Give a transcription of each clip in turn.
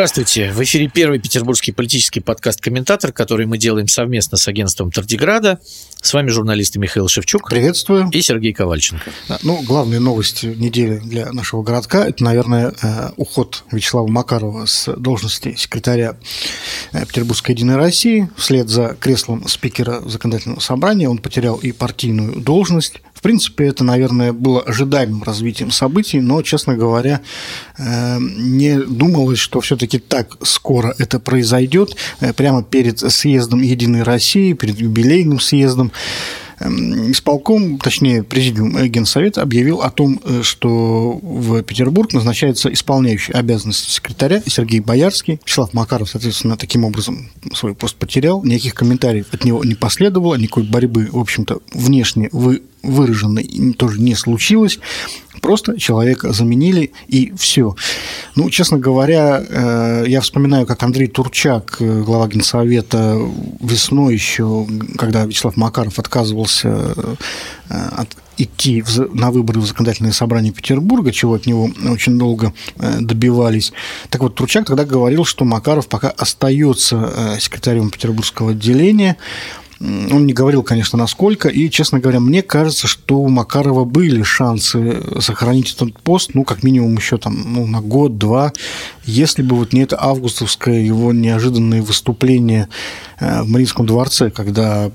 Здравствуйте. В эфире первый петербургский политический подкаст «Комментатор», который мы делаем совместно с агентством Тардиграда. С вами журналисты Михаил Шевчук. Приветствую. И Сергей Ковальченко. Ну, главная новость недели для нашего городка – это, наверное, э, уход Вячеслава Макарова с должности секретаря э, Петербургской Единой России. Вслед за креслом спикера законодательного собрания он потерял и партийную должность. В принципе, это, наверное, было ожидаемым развитием событий, но, честно говоря, э, не думалось, что все-таки так скоро это произойдет. Э, прямо перед съездом Единой России, перед юбилейным съездом исполком, точнее, президиум Генсовета объявил о том, э, что в Петербург назначается исполняющий обязанности секретаря Сергей Боярский. Вячеслав Макаров, соответственно, таким образом свой пост потерял. Никаких комментариев от него не последовало, никакой борьбы, в общем-то, внешне вы выраженной тоже не случилось. Просто человека заменили, и все. Ну, честно говоря, э, я вспоминаю, как Андрей Турчак, э, глава Генсовета, весной еще, когда Вячеслав Макаров отказывался э, от идти на выборы в законодательное собрание Петербурга, чего от него очень долго добивались. Так вот, Турчак тогда говорил, что Макаров пока остается секретарем Петербургского отделения, он не говорил, конечно, насколько, и, честно говоря, мне кажется, что у Макарова были шансы сохранить этот пост, ну, как минимум еще там, ну, на год-два, если бы вот не это августовское его неожиданное выступление э, в Мариинском дворце, когда,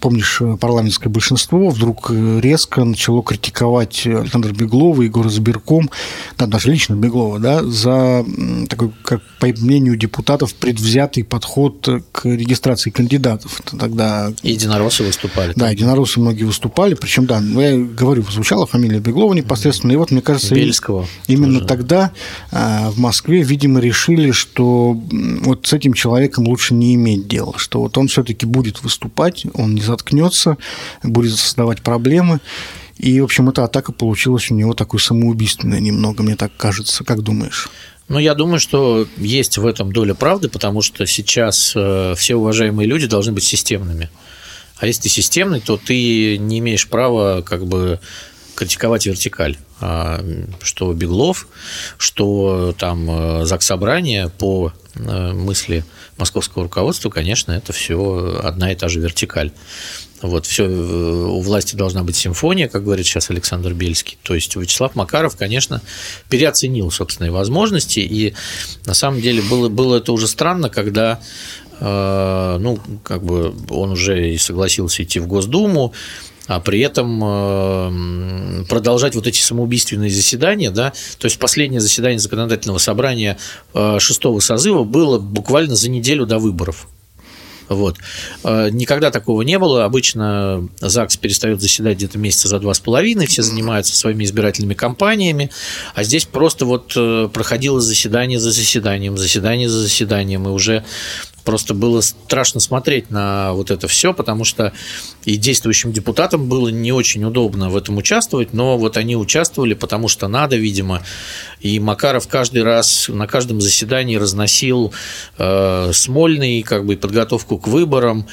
помнишь, парламентское большинство вдруг резко начало критиковать Александра Беглова, Егора Сберком, да, даже лично Беглова, да, за такой, как по мнению депутатов, предвзятый подход к регистрации кандидатов. Тогда... Единороссы выступали. Да, единороссы многие выступали, причем, да, ну, я говорю, звучала фамилия Беглова непосредственно, и вот, мне кажется, Бельского именно тоже. тогда э, в Москве видимо, решили, что вот с этим человеком лучше не иметь дела, что вот он все-таки будет выступать, он не заткнется, будет создавать проблемы. И, в общем, эта атака получилась у него такой самоубийственной немного, мне так кажется. Как думаешь? Ну, я думаю, что есть в этом доля правды, потому что сейчас э, все уважаемые люди должны быть системными. А если ты системный, то ты не имеешь права как бы критиковать вертикаль. А, что Беглов, что там э, Заксобрание по э, мысли московского руководства, конечно, это все одна и та же вертикаль. Вот, все, э, у власти должна быть симфония, как говорит сейчас Александр Бельский. То есть Вячеслав Макаров, конечно, переоценил собственные возможности, и на самом деле было, было это уже странно, когда ну, как бы он уже и согласился идти в Госдуму, а при этом э, продолжать вот эти самоубийственные заседания, да, то есть последнее заседание законодательного собрания э, шестого созыва было буквально за неделю до выборов. Вот. Э, никогда такого не было. Обычно ЗАГС перестает заседать где-то месяца за два с половиной, все занимаются своими избирательными кампаниями, а здесь просто вот проходило заседание за заседанием, заседание за заседанием, и уже Просто было страшно смотреть на вот это все, потому что и действующим депутатам было не очень удобно в этом участвовать, но вот они участвовали, потому что надо, видимо. И Макаров каждый раз на каждом заседании разносил э, Смольный, как бы подготовку к выборам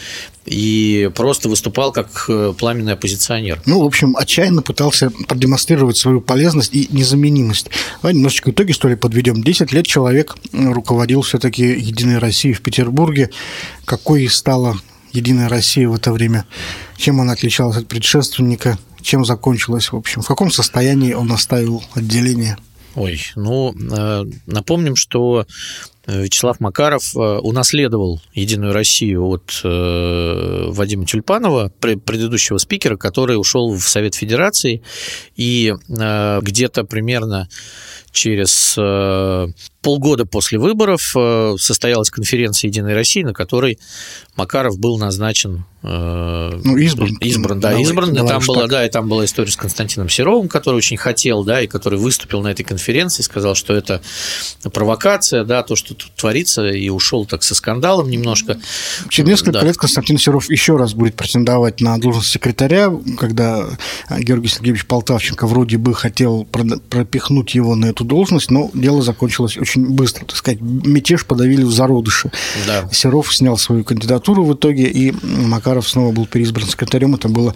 и просто выступал как э, пламенный оппозиционер. Ну, в общем, отчаянно пытался продемонстрировать свою полезность и незаменимость. Давай немножечко итоги, что ли, подведем. Десять лет человек руководил все-таки Единой Россией в Петербурге. Какой стала Единая Россия в это время? Чем она отличалась от предшественника? Чем закончилась, в общем? В каком состоянии он оставил отделение? Ой, ну, э, напомним, что Вячеслав Макаров э, унаследовал «Единую Россию» от э, Вадима Тюльпанова, предыдущего спикера, который ушел в Совет Федерации, и э, где-то примерно через полгода после выборов состоялась конференция «Единой России», на которой Макаров был назначен ну, избран. Избран, да, избран. Давай, там была, да, и там была история с Константином Серовым, который очень хотел, да, и который выступил на этой конференции, сказал, что это провокация, да, то, что тут творится, и ушел так со скандалом немножко. Через несколько да. лет Константин Серов еще раз будет претендовать на должность секретаря, когда Георгий Сергеевич Полтавченко вроде бы хотел пропихнуть его на эту должность, но дело закончилось очень быстро. Так сказать, мятеж подавили в зародыше. Да. Серов снял свою кандидатуру в итоге, и Макаров снова был переизбран секретарем. Это было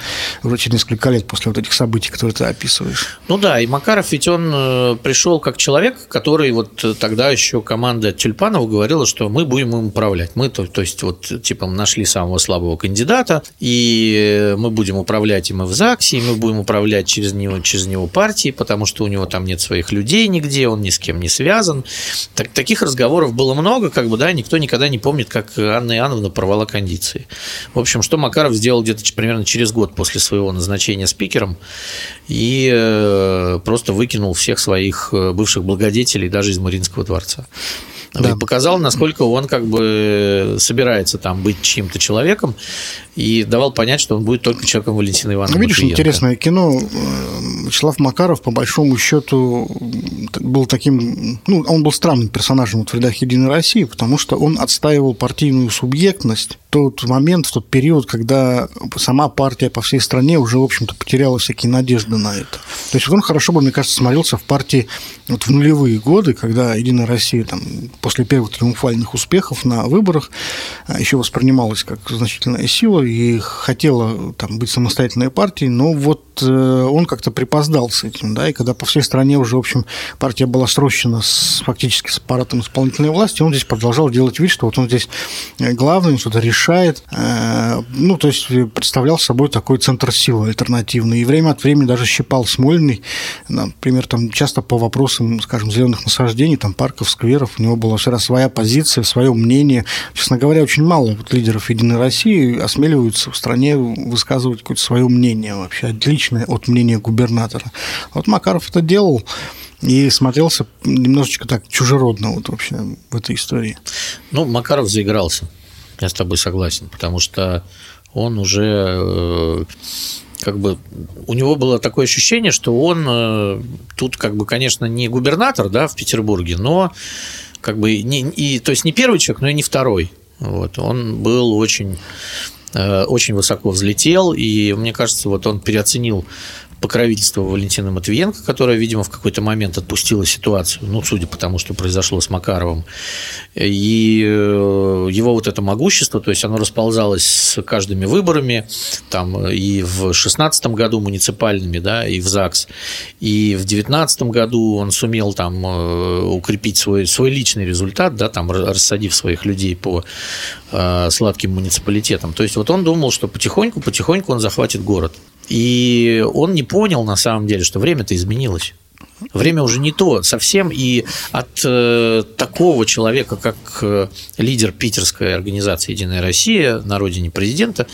через несколько лет после вот этих событий, которые ты описываешь. Ну да, и Макаров ведь он э, пришел как человек, который вот тогда еще команда Тюльпанова говорила, что мы будем им управлять. Мы, то, то есть, вот, типа, нашли самого слабого кандидата, и мы будем управлять им и в ЗАГСе, и мы будем управлять через него, через него партией, потому что у него там нет своих людей нигде, он ни с кем не связан. Так, таких разговоров было много, как бы, да, никто никогда не помнит, как Анна Иоанновна порвала кондиции. В общем, что Макаров сделал где-то примерно через год после своего назначения спикером, и э, просто выкинул всех своих э, бывших благодетелей даже из Мариинского дворца. Да. Показал, насколько он как бы собирается там быть чьим-то человеком и давал понять, что он будет только человеком Валентина Ивановны. Ну, видишь, Матвиенко. интересное кино. Вячеслав Макаров, по большому счету, был таким... Ну, он был странным персонажем в рядах «Единой России», потому что он отстаивал партийную субъектность в тот момент, в тот период, когда сама партия по всей стране уже, в общем-то, потеряла всякие надежды на это. То есть он хорошо бы, мне кажется, смотрелся в партии вот в нулевые годы, когда «Единая Россия» там, после первых триумфальных успехов на выборах а, еще воспринималась как значительная сила, и хотела там быть самостоятельной партией, но вот э, он как-то припоздал с этим, да, и когда по всей стране уже, в общем, партия была срощена с, фактически с аппаратом исполнительной власти, он здесь продолжал делать вид, что вот он здесь главный, он что-то решает, э, ну, то есть представлял собой такой центр силы альтернативный, и время от времени даже щипал Смольный, например, там часто по вопросам, скажем, зеленых насаждений, там парков, скверов, у него была всегда своя позиция, свое мнение, честно говоря, очень мало вот лидеров Единой России осмеливаются осмеливаются в стране высказывать какое-то свое мнение вообще, отличное от мнения губернатора. Вот Макаров это делал и смотрелся немножечко так чужеродно вот вообще в этой истории. Ну, Макаров заигрался, я с тобой согласен, потому что он уже э, как бы у него было такое ощущение, что он э, тут как бы, конечно, не губернатор, да, в Петербурге, но как бы не, и, то есть не первый человек, но и не второй. Вот, он был очень очень высоко взлетел, и мне кажется, вот он переоценил покровительство Валентины Матвиенко, которая, видимо, в какой-то момент отпустила ситуацию, ну, судя по тому, что произошло с Макаровым. И э, его вот это могущество, то есть оно расползалось с каждыми выборами, там и в 16 году муниципальными, да, и в ЗАГС, и в 19 году он сумел там э, укрепить свой, свой личный результат, да, там рассадив своих людей по э, сладким муниципалитетам. То есть вот он думал, что потихоньку, потихоньку он захватит город. И он не понял на самом деле, что время-то изменилось. Время уже не то совсем, и от э, такого человека, как э, лидер питерской организации «Единая Россия» на родине президента,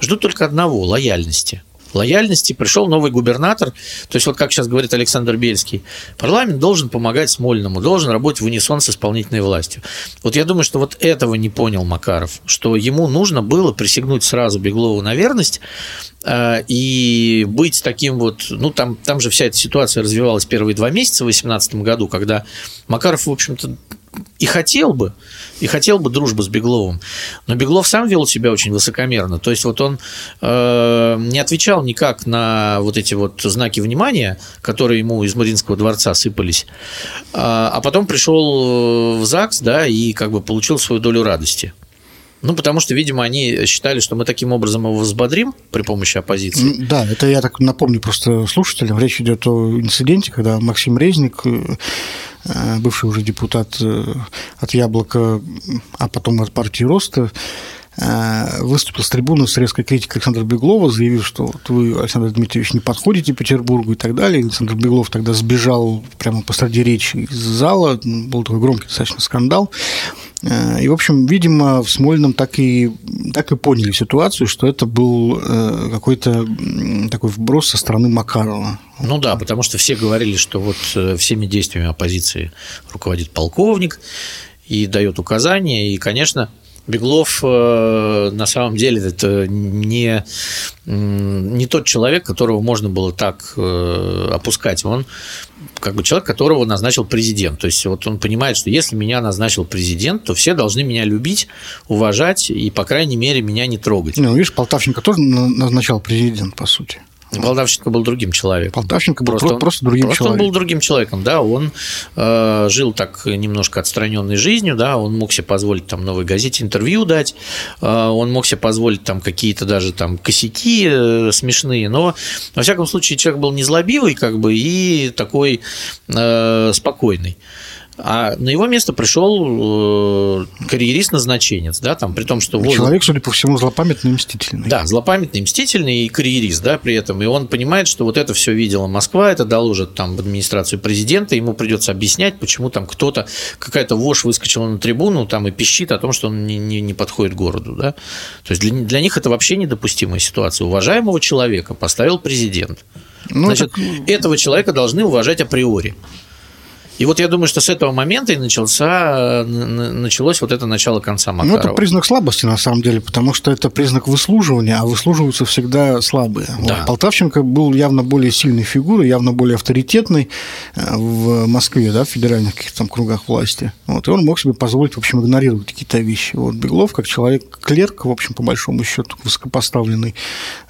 ждут только одного – лояльности – лояльности пришел новый губернатор. То есть, вот как сейчас говорит Александр Бельский, парламент должен помогать Смольному, должен работать в унисон с исполнительной властью. Вот я думаю, что вот этого не понял Макаров, что ему нужно было присягнуть сразу Беглову на верность э, и быть таким вот, ну там, там же вся эта ситуация развивалась первые два месяца в 2018 году, когда Макаров, в общем-то, и хотел бы, и хотел бы дружбы с Бегловым. Но Беглов сам вел себя очень высокомерно. То есть вот он э, не отвечал никак на вот эти вот знаки внимания, которые ему из Мариинского дворца сыпались. А, а потом пришел в ЗАГС, да, и как бы получил свою долю радости. Ну, потому что, видимо, они считали, что мы таким образом его взбодрим при помощи оппозиции. Да, это я так напомню просто слушателям. Речь идет о инциденте, когда Максим Резник э, Э, бывший уже депутат э, от «Яблока», а потом от партии «Роста», выступил с трибуны с резкой критикой Александра Беглова, заявив, что вот вы, Александр Дмитриевич, не подходите Петербургу и так далее. Александр Беглов тогда сбежал прямо посреди речи из зала, был такой громкий достаточно скандал. Э, и, в общем, видимо, в Смольном так и, так и поняли ситуацию, что это был э, какой-то такой вброс со стороны Макарова. Ну да, потому что все говорили, что вот э, всеми действиями оппозиции руководит полковник и дает указания, и, конечно, Беглов э, на самом деле это не, не тот человек, которого можно было так э, опускать. Он как бы человек, которого назначил президент. То есть вот он понимает, что если меня назначил президент, то все должны меня любить, уважать и, по крайней мере, меня не трогать. Ну, видишь, Полтавченко тоже назначал президент, по сути. Полтавченко был другим человеком. Полтавченко был просто, просто другим просто человеком. он был другим человеком, да, он э, жил так немножко отстраненной жизнью, да, он мог себе позволить там новой газете интервью дать, э, он мог себе позволить там какие-то даже там косяки э, смешные, но во всяком случае человек был незлобивый как бы и такой э, спокойный. А на его место пришел э, карьерист-назначенец, да, там, при том, что... Человек, судя по всему, злопамятный и мстительный. Да, злопамятный, мстительный и карьерист, да, при этом. И он понимает, что вот это все видела Москва, это доложит там в администрацию президента, ему придется объяснять, почему там кто-то, какая-то вошь выскочила на трибуну там и пищит о том, что он не, не, не подходит городу, да. То есть для, для них это вообще недопустимая ситуация. Уважаемого человека поставил президент. Ну, Значит, так... этого человека должны уважать априори. И вот я думаю, что с этого момента и начался, началось вот это начало конца Макарова. Ну, это признак слабости, на самом деле, потому что это признак выслуживания, а выслуживаются всегда слабые. Да. Вот. Полтавченко был явно более сильной фигурой, явно более авторитетной э, в Москве, да, в федеральных каких-то там кругах власти. Вот, и он мог себе позволить, в общем, игнорировать какие-то вещи. Вот Беглов, как человек-клерк, в общем, по большому счету, высокопоставленный,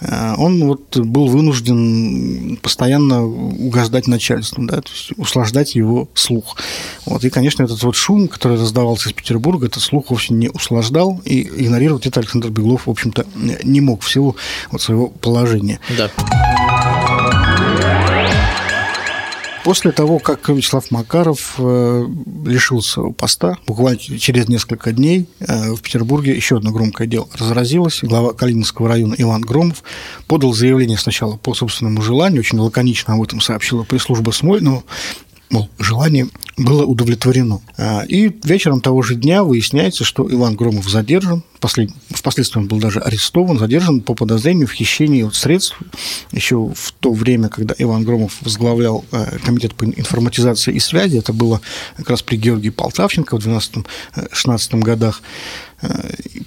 э, он вот был вынужден постоянно угождать начальству, да, то есть услаждать его слух. Вот. И, конечно, этот вот шум, который раздавался из Петербурга, этот слух вовсе не услаждал, и игнорировать это Александр Беглов, в общем-то, не мог в силу вот своего положения. Да. После того, как Вячеслав Макаров э, лишился поста, буквально через несколько дней э, в Петербурге еще одно громкое дело разразилось. Глава Калининского района Иван Громов подал заявление сначала по собственному желанию, очень лаконично об этом сообщила пресс-служба Смольного, мол, желание было удовлетворено. А, и вечером того же дня выясняется, что Иван Громов задержан, впоследствии он был даже арестован, задержан по подозрению в хищении средств. Еще в то время, когда Иван Громов возглавлял э, комитет по информатизации и связи, это было как раз при Георгии Полтавченко в 12-16 годах,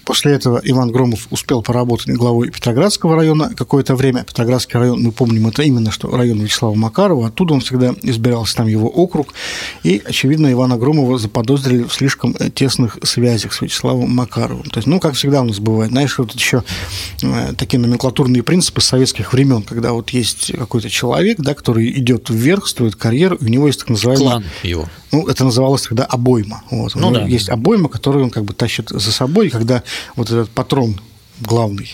После этого Иван Громов успел поработать главой Петроградского района какое-то время. Петроградский район, мы помним, это именно что район Вячеслава Макарова. Оттуда он всегда избирался, там его округ. И, очевидно, Ивана Громова заподозрили в слишком тесных связях с Вячеславом Макаровым. То есть, ну, как всегда у нас бывает, знаешь, вот еще э, такие номенклатурные принципы советских времен, когда вот есть какой-то человек, да, который идет вверх, строит карьеру, и у него есть так называемый... Клан его. Ну, это называлось тогда обойма. Вот. Ну, да. Есть обойма, которую он как бы тащит за собой, когда вот этот патрон главный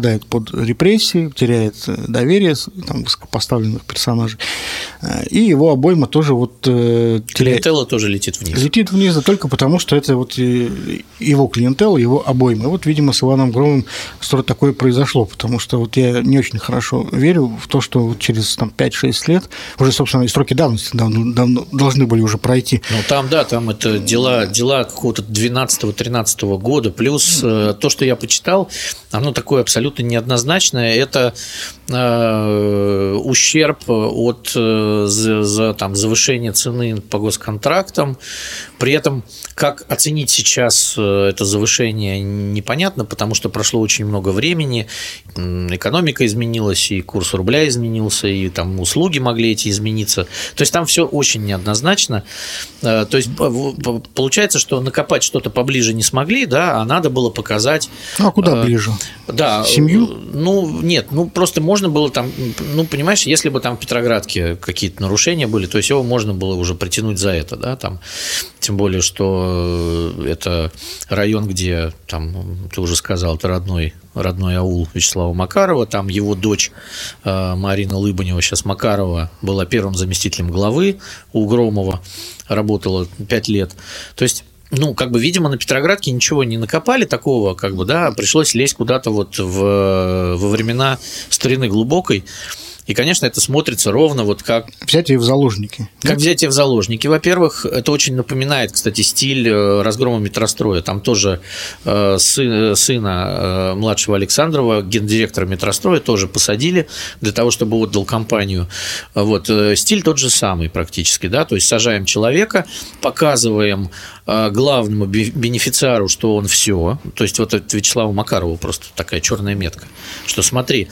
попадает э, под репрессии, теряет э, доверие там, высокопоставленных персонажей, э, и его обойма тоже вот теряет... Клиентела тоже летит вниз. Летит вниз, да только потому, что это вот его клиентела, его обойма. И вот, видимо, с Иваном Громовым что-то такое произошло, потому что вот я не очень хорошо верю в то, что вот через там, 5-6 лет, уже, собственно, и сроки давности давно, давно должны были уже пройти. Ну, там, да, там это дела, дела какого-то 12-13 года, плюс то, что я почитал, сказал, оно такое абсолютно неоднозначное. Это э, ущерб от э, за, за там, завышения цены по госконтрактам. При этом, как оценить сейчас э, это завышение, непонятно, потому что прошло очень много времени, экономика изменилась, и курс рубля изменился, и там услуги могли эти измениться. То есть там все очень неоднозначно. Э, то есть получается, что накопать что-то поближе не смогли, да, а надо было показать. Ну, а куда ближе? Да. Семью? Ну, нет, ну просто можно было там, ну, понимаешь, если бы там в Петроградке какие-то нарушения были, то есть его можно было уже притянуть за это, да, там, тем более, что это район, где, там, ты уже сказал, это родной, родной аул Вячеслава Макарова, там его дочь э, Марина Лыбанева, сейчас Макарова, была первым заместителем главы у Громова, работала пять лет, то есть ну, как бы, видимо, на Петроградке ничего не накопали такого, как бы, да, пришлось лезть куда-то вот в, во времена старины глубокой. И, конечно, это смотрится ровно вот как... Взятие в заложники. Как взятие в заложники. Во-первых, это очень напоминает, кстати, стиль э, разгрома метростроя. Там тоже э, сын, сына э, младшего Александрова, гендиректора метростроя, тоже посадили для того, чтобы отдал компанию. Вот. Стиль тот же самый практически, да, то есть сажаем человека, показываем главному бенефициару, что он все, то есть вот это Вячеславу Макарову просто такая черная метка, что смотри,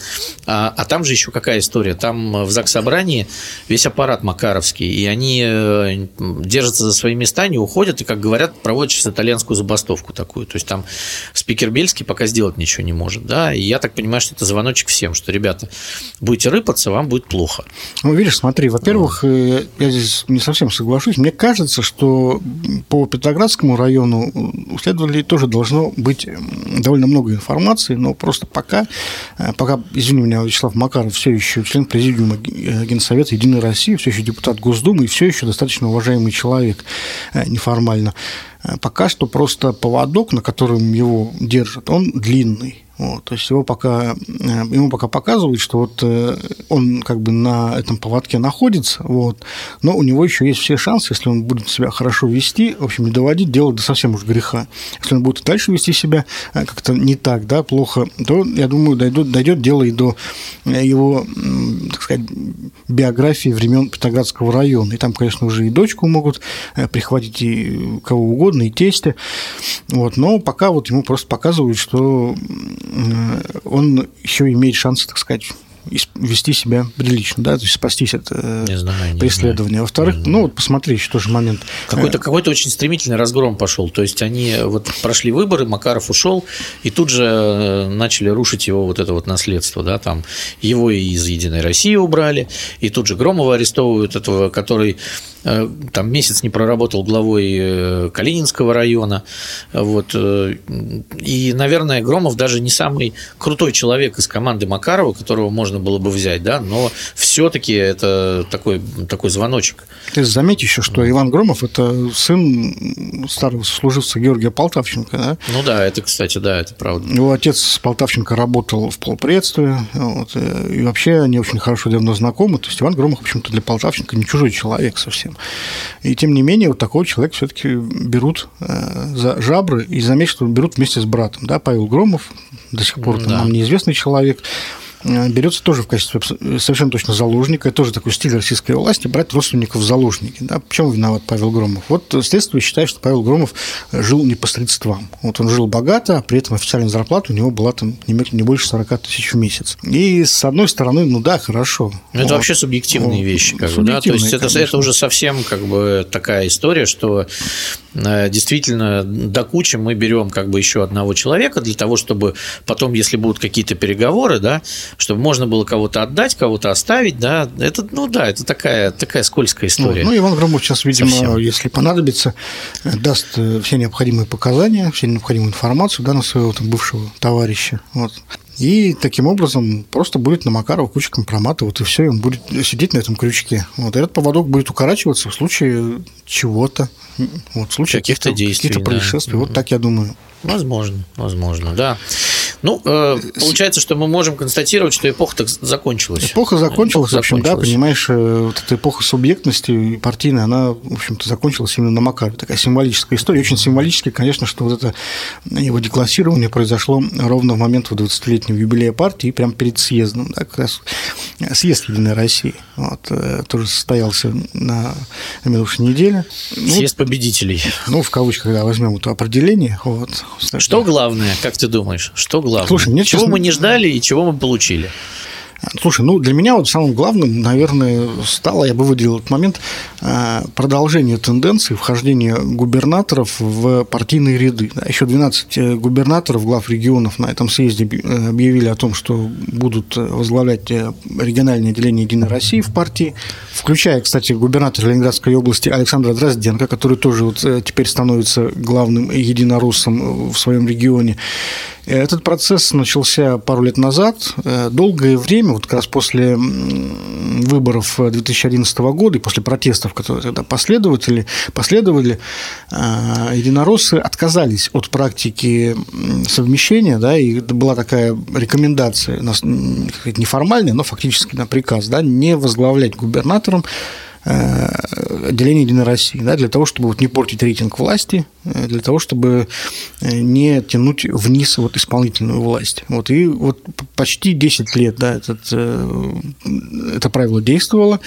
а, а там же еще какая история. Там э, в ЗАГС собрании весь аппарат Макаровский, и они э, держатся за свои места, не уходят, и, как говорят, проводят сейчас итальянскую забастовку такую. То есть там спикер Бельский пока сделать ничего не может. Да? И я так понимаю, что это звоночек всем, что, ребята, будете рыпаться, вам будет плохо. Ну, видишь, смотри, во-первых, э, я здесь не совсем соглашусь. Мне кажется, что по Петроградскому району у следователей тоже должно быть довольно много информации, но просто пока, пока, извини меня, Вячеслав Макаров все еще член президиума Генсовета Единой России, все еще депутат Госдумы и все еще достаточно уважаемый человек неформально. Пока что просто поводок, на котором его держат, он длинный. Вот, то есть его пока, э, ему пока показывают, что вот э, он как бы на этом поводке находится, вот, но у него еще есть все шансы, если он будет себя хорошо вести, в общем, не доводить дело до совсем уж греха. Если он будет дальше вести себя э, как-то не так, да, плохо, то, я думаю, дойдет, дойдет дело и до его, так сказать, биографии времен Петроградского района. И там, конечно, уже и дочку могут прихватить, и кого угодно, и тестя. Вот, но пока вот ему просто показывают, что он еще имеет шанс, так сказать, вести себя прилично, да, то есть спастись от э, не знаю, не преследования. Во-вторых, ну вот посмотри еще тоже момент. Какой-то какой очень стремительный разгром пошел. То есть они вот прошли выборы, Макаров ушел, и тут же э, начали рушить его вот это вот наследство, да, там его и из Единой России убрали, и тут же Громова арестовывают этого, который Э, там месяц не проработал главой э, Калининского района. Вот. Э, и, наверное, Громов даже не самый крутой человек из команды Макарова, которого можно было бы взять, да, но все-таки это такой, такой звоночек. Ты заметь еще, что Иван Громов – это сын старого служивца Георгия Полтавченко, да? Ну да, это, кстати, да, это правда. Его отец Полтавченко работал в полпредстве, вот, и вообще они очень хорошо давно знакомы, то есть Иван Громов, в общем-то, для Полтавченко не чужой человек совсем. И тем не менее, вот такого человека все-таки берут э, за жабры, и заметь, что берут вместе с братом. Да? Павел Громов, до сих пор да. нам неизвестный человек, берется тоже в качестве совершенно точно заложника. Тоже такой стиль российской власти – брать родственников в заложники. Да? Почему виноват Павел Громов? Вот следствие считает, что Павел Громов жил не по средствам. Вот он жил богато, а при этом официальная зарплата у него была там не больше 40 тысяч в месяц. И с одной стороны, ну да, хорошо. Это вот. вообще субъективные ну, вещи. Как бы, да? То есть это, это уже совсем как бы такая история, что э, действительно до кучи мы берем как бы еще одного человека для того, чтобы потом, если будут какие-то переговоры, да, чтобы можно было кого-то отдать, кого-то оставить, да, это, ну да, это такая, такая скользкая история. Ну, ну Иван Громов сейчас, видимо, Совсем. если понадобится, даст э, все необходимые показания, все необходимую информацию, да, на своего там бывшего товарища, вот. И таким образом просто будет на Макарова куча компромата, вот и все, и он будет сидеть на этом крючке. Вот этот поводок будет укорачиваться в случае чего-то, вот, в случае каких-то действий, каких-то происшествий. Да. Вот так я думаю. Возможно, возможно, да. Ну, э, получается, что мы можем констатировать, что эпоха так закончилась. Эпоха закончилась, в общем, да, понимаешь, э, вот эта эпоха субъектности партийная, она, в общем-то, закончилась именно на Макарове. Такая символическая история. Очень символически, конечно, что вот это его деклассирование произошло ровно в момент 20-летнего юбилея партии, прямо перед съездом, да, как раз съезд Единой России. Вот, э, тоже состоялся на минувшей неделе. Ну, съезд победителей. Ну, в кавычках, когда возьмем это определение. Вот. Что главное, как ты думаешь? Что главное. Слушай, мне чего честно... мы не ждали и чего мы получили? Слушай, ну для меня вот самым главным, наверное, стало, я бы выделил этот момент, э, продолжение тенденции вхождения губернаторов в партийные ряды. Еще 12 э, губернаторов, глав регионов на этом съезде э, объявили о том, что будут возглавлять региональное отделение Единой России в партии, включая, кстати, губернатора Ленинградской области Александра Дрозденко, который тоже вот теперь становится главным единороссом в своем регионе. Этот процесс начался пару лет назад. Долгое время, вот как раз после выборов 2011 года и после протестов, которые тогда последовали, последовали э, единороссы отказались от практики совмещения, да, и была такая рекомендация, неформальная, но фактически на приказ, да, не возглавлять губернатором Э, отделение Единой России, да, для того, чтобы вот не портить рейтинг власти, э, для того, чтобы э, не тянуть вниз вот исполнительную власть. Вот, и вот почти 10 лет да, этот, это правило действовало,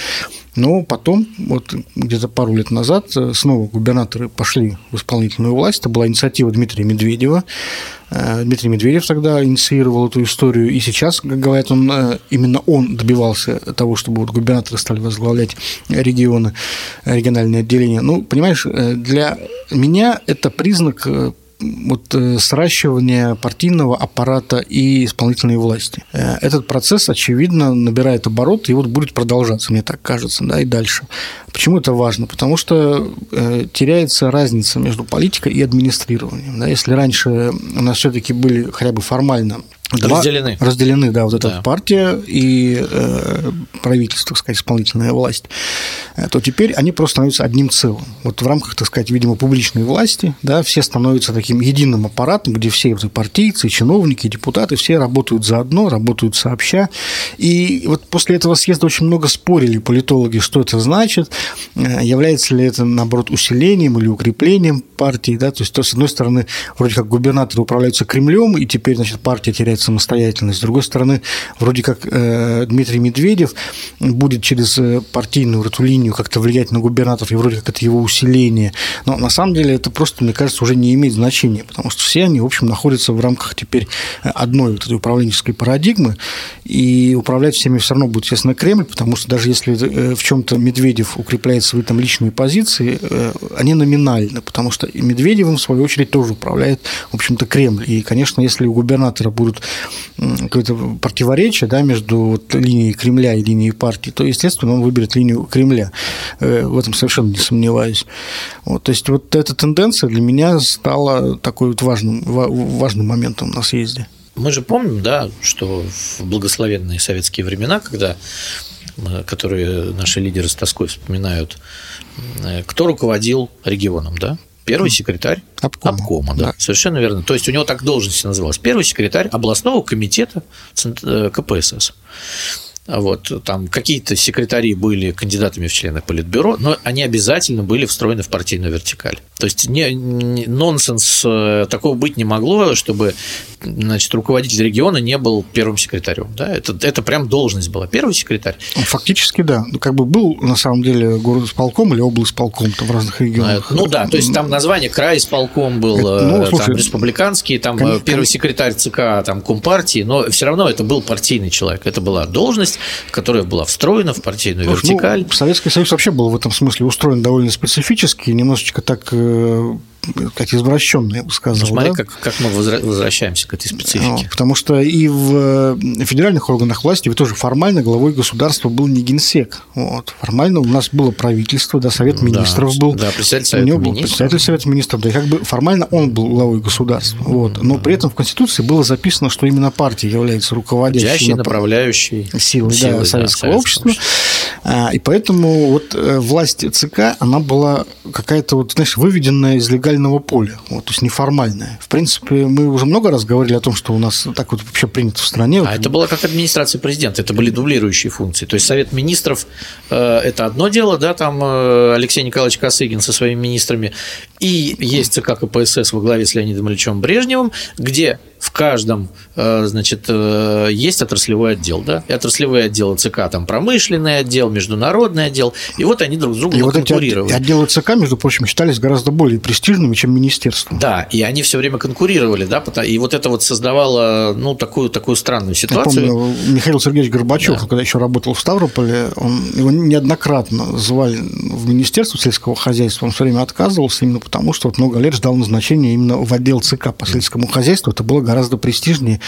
но потом, вот где-то пару лет назад, снова губернаторы пошли в исполнительную власть. Это была инициатива Дмитрия Медведева. Э, Дмитрий Медведев тогда инициировал эту историю, и сейчас, как говорят, он, э, именно он добивался того, чтобы вот губернаторы стали возглавлять регионы, региональные отделения. Ну, понимаешь, э, для меня это признак вот э, сращивание партийного аппарата и исполнительной власти. Э, этот процесс, очевидно, набирает обороты и вот будет продолжаться, мне так кажется, да, и дальше. Почему это важно? Потому что э, теряется разница между политикой и администрированием. Да? Если раньше у нас все-таки были хотя бы формально Два, разделены. Разделены, да, вот эта да. партия и э, правительство, так сказать, исполнительная власть, э, то теперь они просто становятся одним целым. Вот в рамках, так сказать, видимо, публичной власти, да, все становятся таким единым аппаратом, где все вот партийцы, чиновники, депутаты, все работают заодно, работают сообща. И вот после этого съезда очень много спорили политологи, что это значит, э, является ли это, наоборот, усилением или укреплением партии, да, то есть, то, с одной стороны, вроде как губернаторы управляются Кремлем, и теперь, значит, партия теряет самостоятельность. С другой стороны, вроде как э, Дмитрий Медведев будет через э, партийную эту линию как-то влиять на губернаторов, и вроде как это его усиление. Но на самом деле это просто, мне кажется, уже не имеет значения, потому что все они, в общем, находятся в рамках теперь одной вот этой управленческой парадигмы, и управлять всеми все равно будет, естественно, Кремль, потому что даже если э, в чем-то Медведев укрепляет свои там личные позиции, они номинальны, потому что Медведевым, в свою очередь, тоже управляет, в общем-то, Кремль. И, конечно, если у губернатора будут какое-то противоречие да, между вот линией Кремля и линией партии, то, естественно, он выберет линию Кремля. Э, в этом совершенно не сомневаюсь. Вот, то есть вот эта тенденция для меня стала такой вот важным, важным моментом на съезде. Мы же помним, да, что в благословенные советские времена, когда которые наши лидеры с тоской вспоминают, э, кто руководил регионом, да? Первый секретарь обкома, обкома да. да. Совершенно верно. То есть у него так должность называлась. Первый секретарь областного комитета э, КПСС. Вот, там какие-то секретари были кандидатами в члены Политбюро, но они обязательно были встроены в партийную вертикаль. То есть не, не, нонсенс э, такого быть не могло, чтобы значит, руководитель региона не был первым секретарем. Да? Это, это прям должность была. Первый секретарь. Фактически, да. Ну, как бы был, на самом деле, город исполком или область полком в разных регионах. Ну да, то есть там название край исполком был, ну, э, слушай, там республиканский, там э, первый секретарь ЦК там, Компартии, но все равно это был партийный человек. Это была должность, которая была встроена в партийную слушай, ну, вертикаль. Ну, Советский Союз вообще был в этом смысле устроен довольно специфически, немножечко так э, как извращенный, я бы сказал. Ну, смотри, да? как, как мы возвращаемся к этой специфике. Потому что и в э, федеральных органах власти вы тоже формально главой государства был не генсек. Вот. Формально у нас было правительство, да, Совет министров да, был. Да, председатель Совета у него был председатель Совета министров, да, и как бы формально он был главой государства. Вот. Но при этом в Конституции было записано, что именно партия является руководящей направляющей силой, силой да, да, советского, общества. общества. А, и поэтому вот э, власть ЦК, она была какая-то, вот, знаешь, выведенная из легального поля, вот, то есть неформальное. В принципе, мы уже много раз говорили о том, что у нас так вот вообще принято в стране. А вот. это было как администрация президента, это были дублирующие функции. То есть Совет министров э, – это одно дело, да, там э, Алексей Николаевич Косыгин со своими министрами, и есть ЦК КПСС во главе с Леонидом Ильичем Брежневым, где в каждом, э, значит, э, есть отраслевой отдел, да, и отраслевые отделы ЦК, там промышленный отдел, международный отдел, и вот они друг с другом и вот конкурировали. Эти отделы ЦК, между прочим, считались гораздо более престижными, чем министерство. Да, и они все время конкурировали, да, и вот это вот создавало, ну, такую, такую странную ситуацию. Я помню, Михаил Сергеевич Горбачев, да. когда еще работал в Ставрополе, он, его неоднократно звали в Министерство сельского хозяйства, он все время отказывался именно потому, что вот много лет ждал назначения именно в отдел ЦК по сельскому хозяйству, это было гораздо престижнее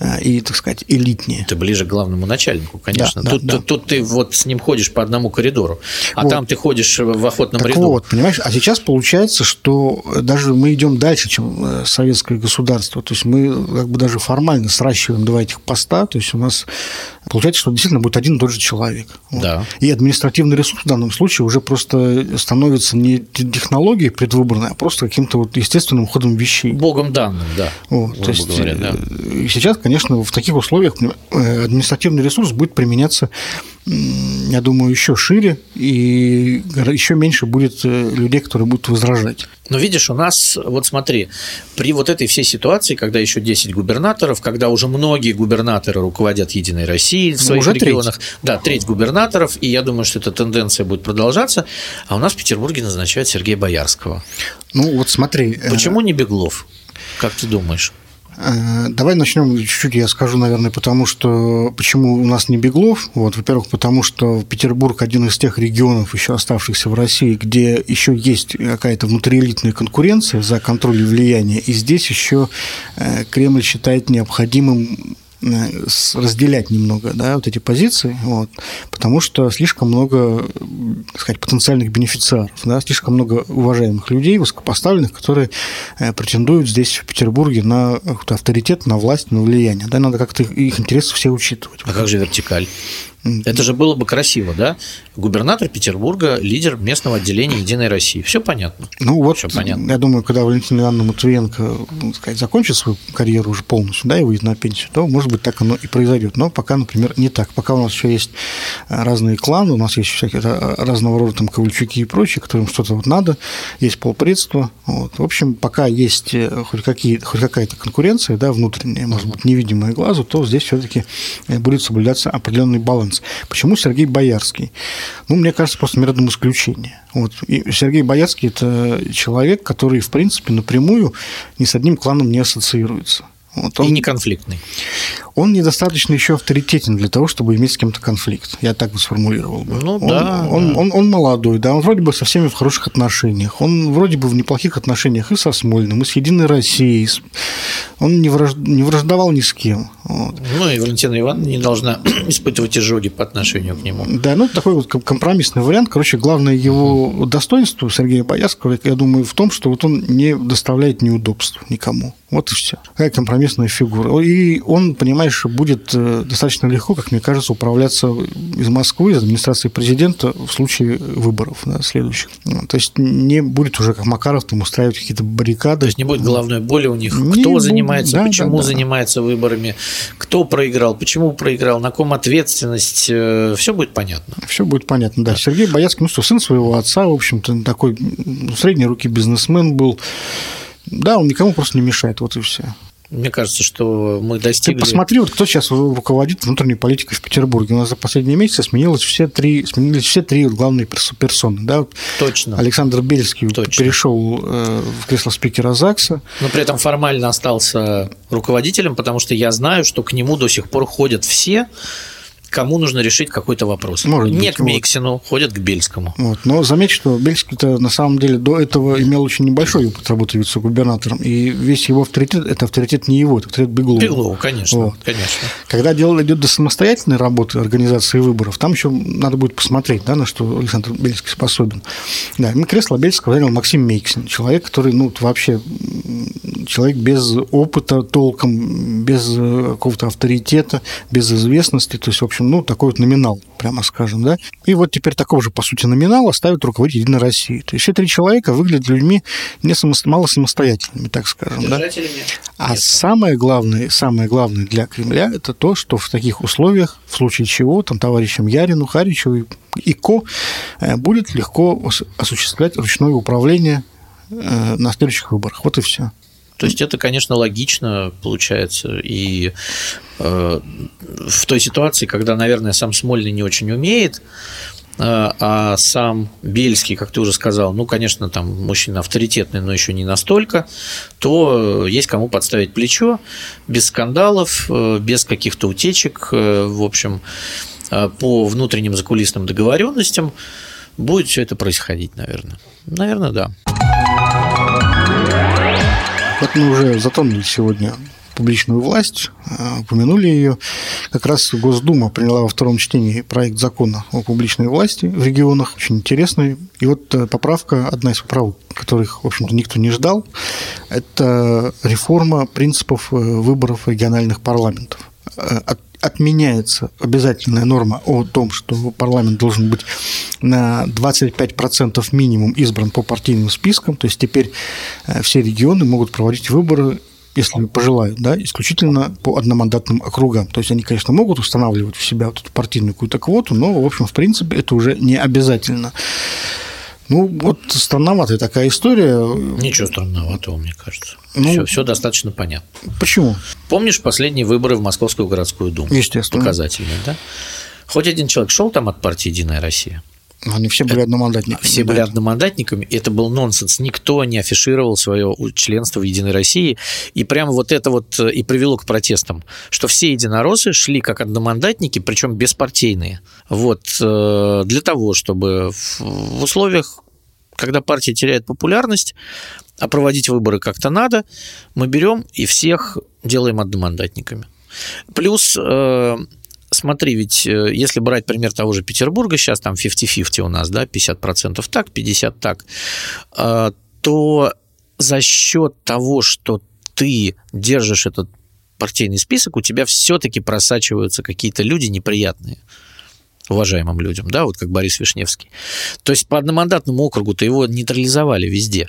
э, и, так сказать, элитнее. Ты ближе к главному начальнику, конечно. Да, тут, да, тут, да. тут ты вот с ним ходишь по одному коридору, а вот. там ты ходишь в охотном так ряду. вот, понимаешь, а сейчас получается, что даже мы идем дальше, чем э, советское государство. То есть мы как бы даже формально сращиваем два этих поста, то есть у нас получается, что действительно будет один и тот же человек. Да. И административный ресурс в данном случае уже просто становится не технологией предвыборной, а просто каким-то вот естественным ходом вещей. Богом данным, да. Вот, то есть, говоря, да. Э, сейчас, конечно, в таких условиях э, административный ресурс будет применяться я думаю, еще шире, и еще меньше будет э, людей, которые будут возражать. Но видишь, у нас, вот смотри, при вот этой всей ситуации, когда еще 10 губернаторов, когда уже многие губернаторы руководят Единой Россией в ну, своих уже регионах, треть. да, треть губернаторов, и я думаю, что эта тенденция будет продолжаться, а у нас в Петербурге назначают Сергея Боярского. Ну вот смотри. Почему не Беглов? Как ты думаешь? Э, давай начнем чуть-чуть, я скажу, наверное, потому что почему у нас не Беглов. Вот, во-первых, потому что Петербург один из тех регионов, еще оставшихся в России, где еще есть какая-то внутриэлитная конкуренция за контроль и влияние. И здесь еще э, Кремль считает необходимым Э, разделять немного да, вот эти позиции, вот, потому что слишком много, так сказать, потенциальных бенефициаров, да, слишком много уважаемых людей, высокопоставленных, которые э, претендуют здесь, в Петербурге, на авторитет, на власть, на влияние. Да, надо как-то их интересы все учитывать. А как же вертикаль? Это же было бы красиво, да? Губернатор Петербурга, лидер местного отделения Единой России. Все понятно. Ну вот, Все понятно. я думаю, когда Валентина Ивановна Матвиенко сказать, закончит свою карьеру уже полностью, да, и выйдет на пенсию, то, может быть, так оно и произойдет. Но пока, например, не так. Пока у нас еще есть разные кланы, у нас есть всякие разного рода там ковальчуки и прочие, которым что-то вот надо, есть полпредства. Вот. В общем, пока есть э, хоть, какие, хоть какая-то конкуренция, да, внутренняя, может быть, невидимая глазу, то здесь все-таки э, будет соблюдаться определенный баланс иностранец. Почему Сергей Боярский? Ну, мне кажется, просто рядом исключение. Вот. И Сергей Боярский – это человек, который, в принципе, напрямую ни с одним кланом не ассоциируется. Вот он, и не конфликтный. Он недостаточно еще авторитетен для того, чтобы иметь с кем-то конфликт. Я так бы сформулировал бы. Ну, он, да, он, да. Он, он, он молодой, да, он вроде бы со всеми в хороших отношениях. Он вроде бы в неплохих отношениях и со Смольным, и с Единой Россией. Он не, враж... не враждовал ни с кем. Вот. Ну, и Валентина Ивановна не должна испытывать изжоги по отношению к нему. Да, ну, такой вот компромиссный вариант. Короче, главное его угу. достоинство Сергея Боярского, я думаю, в том, что вот он не доставляет неудобств никому. Вот и все. Какая компромиссная фигура. И он, понимаешь, будет э, достаточно легко, как мне кажется, управляться из Москвы, из администрации президента в случае выборов да, следующих. Ну, то есть не будет уже, как Макаров, там устраивать какие-то баррикады. То есть не будет головной боли у них, не кто будет, занимается, да, почему да, да. занимается выборами, кто проиграл, почему проиграл, на ком ответственность, э, все будет понятно. Все будет понятно, да. да. Сергей Боярский, ну что, сын своего отца, в общем-то, такой средней руки бизнесмен был, да, он никому просто не мешает, вот и все. Мне кажется, что мы достигли... Ты посмотри, вот кто сейчас руководит внутренней политикой в Петербурге. У нас за последние месяцы сменилось все три, сменились все три главные персоны. Да? Точно. Александр Бельский Точно. перешел э, в кресло спикера ЗАГСа. Но при этом формально остался руководителем, потому что я знаю, что к нему до сих пор ходят все, кому нужно решить какой-то вопрос. Может Не быть, к Мейксину, вот. ходят к Бельскому. Вот. Но заметь, что Бельский-то на самом деле до этого имел очень небольшой опыт работы вице-губернатором, и весь его авторитет – это авторитет не его, это авторитет Беглова. Беглова, конечно, вот. конечно. Когда дело идет до самостоятельной работы организации выборов, там еще надо будет посмотреть, да, на что Александр Бельский способен. Да, кресло Бельского занял Максим Мейксин, человек, который, ну, вообще человек без опыта толком, без э, какого-то авторитета, без известности, то есть, в общем, ну, такой вот номинал, прямо скажем, да. И вот теперь такого же, по сути, номинала ставят руководитель Единой России. То есть все три человека выглядят людьми не само... мало самостоятельными, так скажем, да. А Нет. самое главное, самое главное для Кремля это то, что в таких условиях, в случае чего, там товарищам Ярину, Харичеву и Ко э, будет легко осуществлять ручное управление э, на следующих выборах. Вот и все. То есть это, конечно, логично получается. И э, в той ситуации, когда, наверное, сам Смольный не очень умеет, э, а сам Бельский, как ты уже сказал, ну, конечно, там мужчина авторитетный, но еще не настолько, то есть кому подставить плечо, без скандалов, э, без каких-то утечек, э, в общем, по внутренним закулисным договоренностям будет все это происходить, наверное. Наверное, да. Вот мы уже затронули сегодня публичную власть, а, упомянули ее. Как раз Госдума приняла во втором чтении проект закона о публичной власти в регионах, очень интересный. И вот э, поправка, одна из поправок, которых, в общем-то, никто не ждал, это реформа принципов э, выборов региональных парламентов. Э, от отменяется обязательная норма о том, что парламент должен быть на 25% минимум избран по партийным спискам, то есть теперь э, все регионы могут проводить выборы если пожелают, да, исключительно по одномандатным округам. То есть они, конечно, могут устанавливать в себя вот эту партийную какую-то квоту, но, в общем, в принципе, это уже не обязательно. Ну, вот странноватая такая история. Ничего странноватого, мне кажется. Ну, все, все достаточно понятно. Почему? Помнишь последние выборы в Московскую городскую думу? Естественно. Показательные, да? Хоть один человек шел там от партии «Единая Россия»? Они все были одномандатниками. Все да. были одномандатниками. Это был нонсенс. Никто не афишировал свое членство в Единой России. И прямо вот это вот и привело к протестам, что все единороссы шли как одномандатники, причем беспартийные. Вот для того, чтобы в условиях когда партия теряет популярность, а проводить выборы как-то надо, мы берем и всех делаем одномандатниками. Плюс э, смотри, ведь э, если брать пример того же Петербурга, сейчас там 50-50 у нас, да, 50% так, 50% так, э, то за счет того, что ты держишь этот партийный список, у тебя все-таки просачиваются какие-то люди неприятные уважаемым людям, да, вот как Борис Вишневский. То есть по одномандатному округу-то его нейтрализовали везде.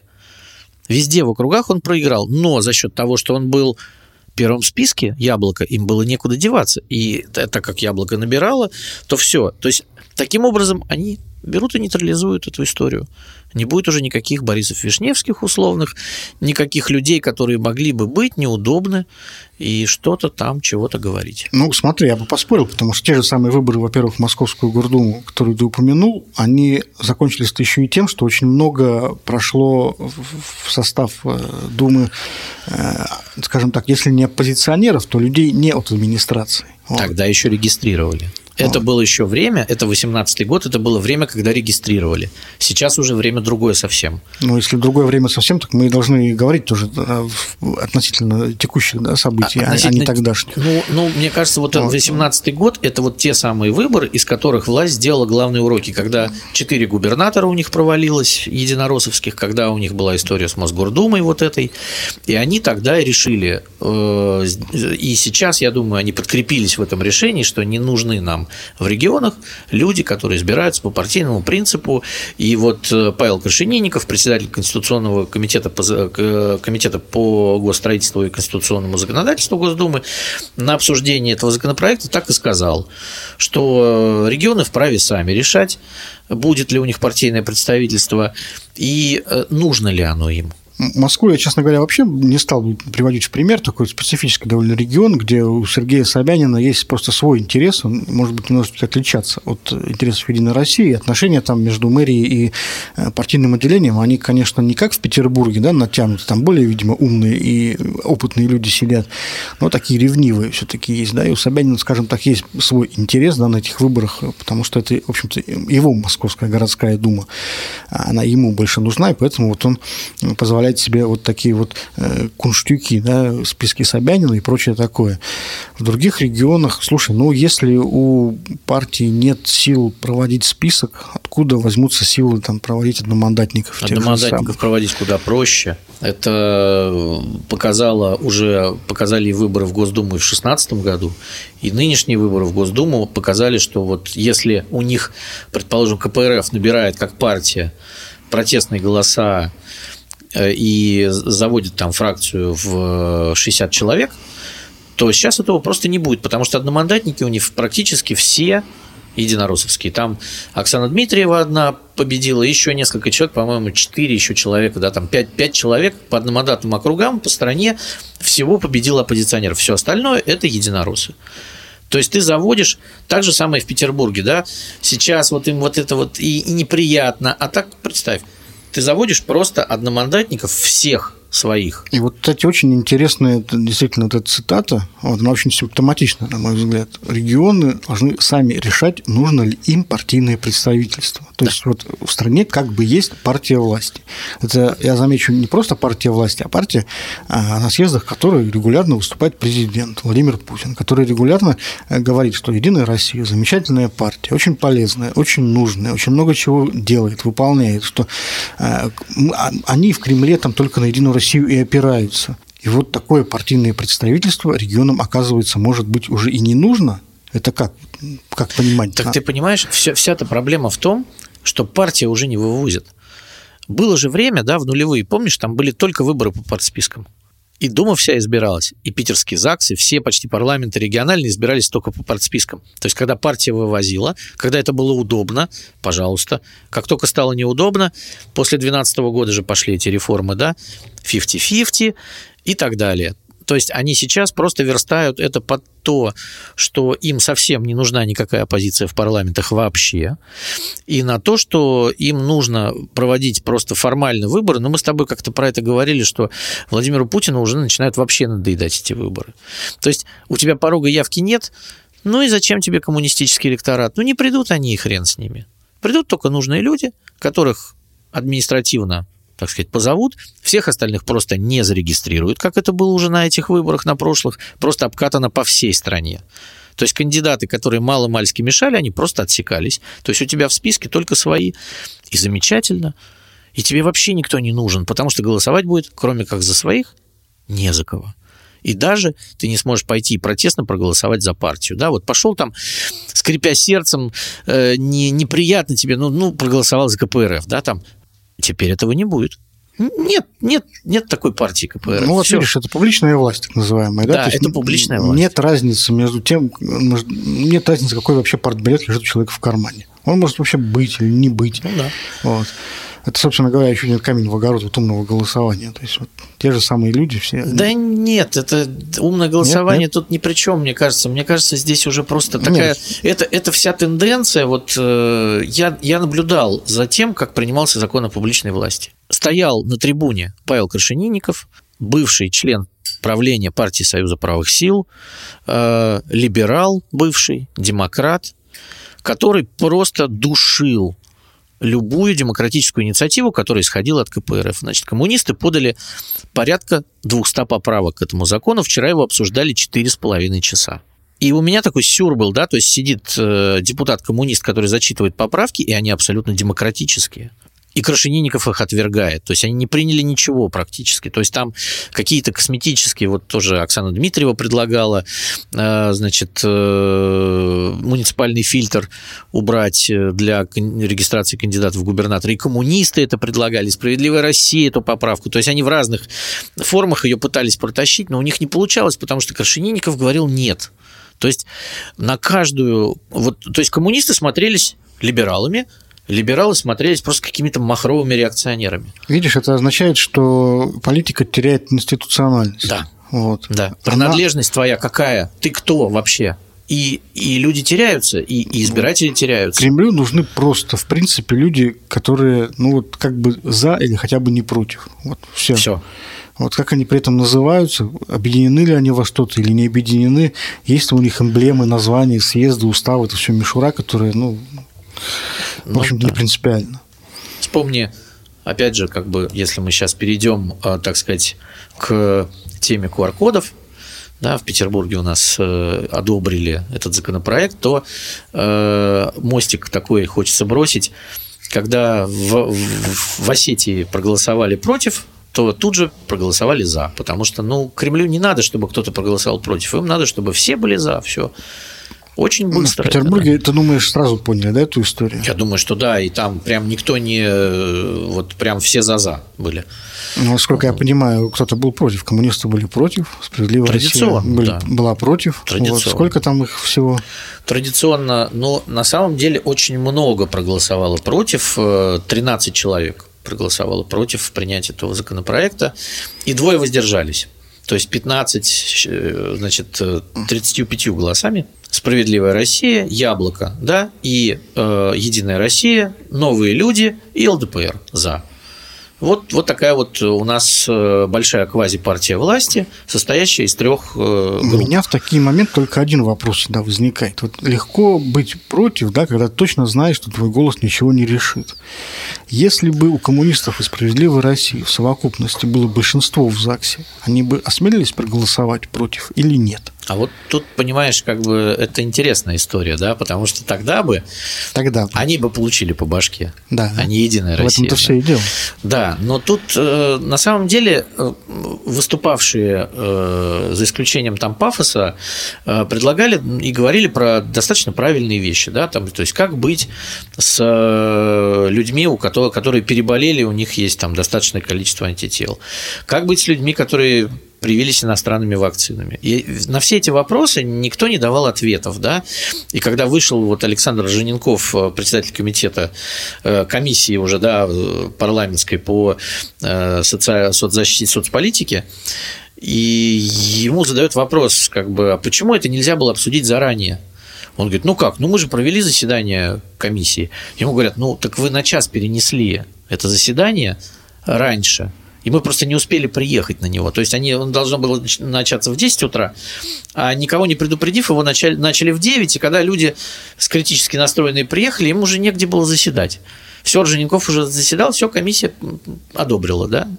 Везде в округах он проиграл, но за счет того, что он был первом списке яблоко, им было некуда деваться. И так как яблоко набирало, то все. То есть таким образом они берут и нейтрализуют эту историю. Не будет уже никаких Борисов Вишневских условных, никаких людей, которые могли бы быть неудобны и что-то там, чего-то говорить. Ну, смотри, я бы поспорил, потому что те же самые выборы, во-первых, в Московскую Гордуму, которую ты упомянул, они закончились еще и тем, что очень много прошло в состав э, Думы, э, скажем так, если не оппозиционеров, то людей не от администрации. Тогда вот. еще регистрировали. Это было еще время, это 18-й год, это было время, когда регистрировали. Сейчас уже время другое совсем. Ну, если другое время совсем, так мы должны говорить тоже относительно текущих да, событий, а, относительно... а не тогдашних. Ну, ну, мне кажется, вот, вот 18-й год – это вот те самые выборы, из которых власть сделала главные уроки, когда четыре губернатора у них провалилось, единороссовских, когда у них была история с Мосгордумой вот этой, и они тогда решили, э, и сейчас, я думаю, они подкрепились в этом решении, что не нужны нам в регионах люди, которые избираются по партийному принципу. И вот э, Павел Крашенинников, председатель Конституционного комитета по, комитета по госстроительству и конституционному законодательству Госдумы, на обсуждении этого законопроекта так и сказал, что э, регионы вправе сами решать, будет ли у них партийное представительство и э, нужно ли оно им. Москву я, честно говоря, вообще не стал приводить в пример, такой специфический довольно регион, где у Сергея Собянина есть просто свой интерес, он может быть немножко отличаться от интересов Единой России, отношения там между мэрией и э, партийным отделением, они, конечно, не как в Петербурге, да, натянуты, там более, видимо, умные и опытные люди сидят, но такие ревнивые все-таки есть, да, и у Собянина, скажем так, есть свой интерес, да, на этих выборах, потому что это, в общем-то, его Московская городская дума, она ему больше нужна, и поэтому вот он позволяет позволять себе вот такие вот э, кунштюки, да, списки Собянина и прочее такое. В других регионах, слушай, ну, если у партии нет сил проводить список, откуда возьмутся силы там проводить одномандатников? Одномандатников проводить куда проще. Это показало уже показали выборы в Госдуму в 2016 году, и нынешние выборы в Госдуму показали, что вот если у них, предположим, КПРФ набирает как партия протестные голоса Э, и заводит там фракцию в 60 человек, то сейчас этого просто не будет, потому что одномандатники у них практически все единороссовские. Там Оксана Дмитриева одна победила, еще несколько человек, по-моему, 4 еще человека, да, там 5, 5 человек по одномандатным округам по стране всего победила оппозиционеров. Все остальное – это единороссы. То есть ты заводишь так же самое в Петербурге, да, сейчас вот им вот это вот и, и неприятно, а так представь, ты заводишь просто одномандатников всех своих. И вот, кстати, очень интересная действительно вот эта цитата, вот, она очень симптоматична, на мой взгляд. Регионы должны сами решать, нужно ли им партийное представительство. То да. есть вот в стране как бы есть партия власти. Это, я замечу, не просто партия власти, а партия а, на съездах, которой регулярно выступает президент Владимир Путин, который регулярно э, говорит, что Единая Россия замечательная партия, очень полезная, очень нужная, очень много чего делает, выполняет, что а, они в Кремле там только на Единую Россию и опираются. И вот такое партийное представительство регионам, оказывается, может быть уже и не нужно. Это как? Как понимать? Так ты понимаешь, вся, вся эта проблема в том, что партия уже не вывозит. Было же время, да, в нулевые, помнишь, там были только выборы по партспискам. И Дума вся избиралась, и питерские ЗАГСы, все почти парламенты региональные избирались только по партспискам. То есть, когда партия вывозила, когда это было удобно, пожалуйста. Как только стало неудобно, после 2012 года же пошли эти реформы, да, 50-50 и так далее. То есть они сейчас просто верстают это под то, что им совсем не нужна никакая оппозиция в парламентах вообще, и на то, что им нужно проводить просто формальные выборы. Но мы с тобой как-то про это говорили, что Владимиру Путину уже начинают вообще надоедать эти выборы. То есть у тебя порога явки нет, ну и зачем тебе коммунистический электорат? Ну не придут они, и хрен с ними. Придут только нужные люди, которых административно так сказать, позовут, всех остальных просто не зарегистрируют, как это было уже на этих выборах, на прошлых, просто обкатано по всей стране. То есть кандидаты, которые мало-мальски мешали, они просто отсекались. То есть у тебя в списке только свои. И замечательно. И тебе вообще никто не нужен, потому что голосовать будет, кроме как за своих, не за кого. И даже ты не сможешь пойти протестно проголосовать за партию. Да, вот пошел там, скрипя сердцем, э, не, неприятно тебе, ну, ну, проголосовал за КПРФ, да, там, Теперь этого не будет. Нет, нет, нет такой партии КПРФ. Ну, вот видишь, это публичная власть, так называемая. Да, да это публичная власть. Нет разницы между тем, нет разницы, какой вообще партбилет лежит у человека в кармане. Он может вообще быть или не быть. Ну, да. Вот. Это, собственно говоря, еще нет камень в огород вот умного голосования. То есть вот те же самые люди все. Да нет, это умное голосование нет, нет? тут ни при чем, мне кажется. Мне кажется, здесь уже просто такая. Нет. Это, это вся тенденция. Вот э, я, я наблюдал за тем, как принимался закон о публичной власти. Стоял на трибуне Павел Крашенинников, бывший член правления партии Союза правых сил, э, либерал бывший, демократ, который просто душил любую демократическую инициативу, которая исходила от КПРФ. Значит, коммунисты подали порядка 200 поправок к этому закону. Вчера его обсуждали 4,5 часа. И у меня такой сюр был, да, то есть сидит э, депутат-коммунист, который зачитывает поправки, и они абсолютно демократические и Крашенинников их отвергает. То есть они не приняли ничего практически. То есть там какие-то косметические, вот тоже Оксана Дмитриева предлагала, э, значит, э, муниципальный фильтр убрать для регистрации кандидатов в губернаторы. И коммунисты это предлагали, «Справедливая Россия» эту поправку. То есть они в разных формах ее пытались протащить, но у них не получалось, потому что Крашенинников говорил «нет». То есть на каждую... Вот, то есть коммунисты смотрелись либералами, либералы смотрелись просто какими-то махровыми реакционерами. Видишь, это означает, что политика теряет институциональность. Да. Вот. Да. Принадлежность Она... твоя какая? Ты кто вообще? И, и люди теряются, и, и избиратели теряются. Кремлю нужны просто, в принципе, люди, которые, ну вот, как бы за или хотя бы не против. Вот все. Все. Вот как они при этом называются, объединены ли они во что-то или не объединены, есть ли у них эмблемы, названия, съезды, уставы, это все мишура, которая, ну, в общем, ну, не принципиально. Вспомни, опять же, как бы, если мы сейчас перейдем, а, так сказать, к теме QR-кодов, да, в Петербурге у нас э, одобрили этот законопроект, то э, мостик такой хочется бросить. Когда в, в, в Осетии проголосовали против, то тут же проголосовали за, потому что, ну, Кремлю не надо, чтобы кто-то проголосовал против, им надо, чтобы все были за, все. Очень быстро. В Петербурге, это, да. ты думаешь, сразу поняли, да, эту историю? Я думаю, что да, и там прям никто не... Вот прям все за-за были. Ну, насколько я понимаю, кто-то был против, коммунисты были против, справедливая Традиционно, Россия были, да. была против. Традиционно. Вот сколько там их всего? Традиционно, но на самом деле очень много проголосовало против, 13 э, человек проголосовало против принятия этого законопроекта, и двое воздержались. То есть 15, э, значит, 35 голосами Справедливая Россия, Яблоко, да, и э, Единая Россия, Новые люди и ЛДПР за. Вот, вот такая вот у нас э, большая квазипартия власти, состоящая из трех групп. У меня в такие моменты только один вопрос всегда возникает. Вот легко быть против, да, когда точно знаешь, что твой голос ничего не решит. Если бы у коммунистов и справедливой России в совокупности было большинство в ЗАГСе, они бы осмелились проголосовать против или нет? А вот тут, понимаешь, как бы это интересная история, да, потому что тогда бы, тогда они бы получили по башке, да, а не единая Россия. В этом-то да. все и дело. Да, но тут э, на самом деле э, выступавшие, э, за исключением там пафоса, предлагали и говорили про достаточно правильные вещи, да, там, то есть как быть с людьми, у которых, которые переболели, у них есть там достаточное количество антител, как быть с людьми, которые привились иностранными вакцинами. И на все эти вопросы никто не давал ответов, да. И когда вышел вот Александр Жененков, э, председатель комитета э, комиссии уже, да, парламентской по э, соци... соцзащите, соцполитике, И ему задают вопрос, как бы, а почему это нельзя было обсудить заранее? Он говорит, ну как, ну мы же провели заседание комиссии. Ему говорят, ну так вы на час перенесли это заседание раньше, и мы просто не успели приехать на него. То есть они, он должен был начаться в 10 утра, а никого не предупредив, его начали, начали в 9, и когда люди с критически настроенные приехали, им уже негде было заседать. Все, Орджоников уже заседал, все, комиссия одобрила, да.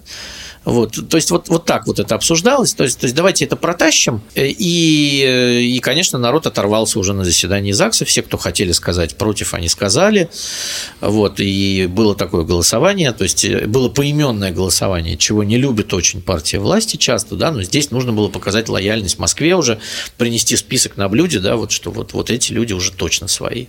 Вот, то есть вот, вот так вот это обсуждалось. То есть, то есть давайте это протащим. И, и, конечно, народ оторвался уже на заседании ЗАГСа. Все, кто хотели сказать против, они сказали. Вот, и было такое голосование. То есть было поименное голосование, чего не любит очень партия власти часто, да, но здесь нужно было показать лояльность Москве уже, принести список на блюде, да, вот что вот, вот эти люди уже точно свои.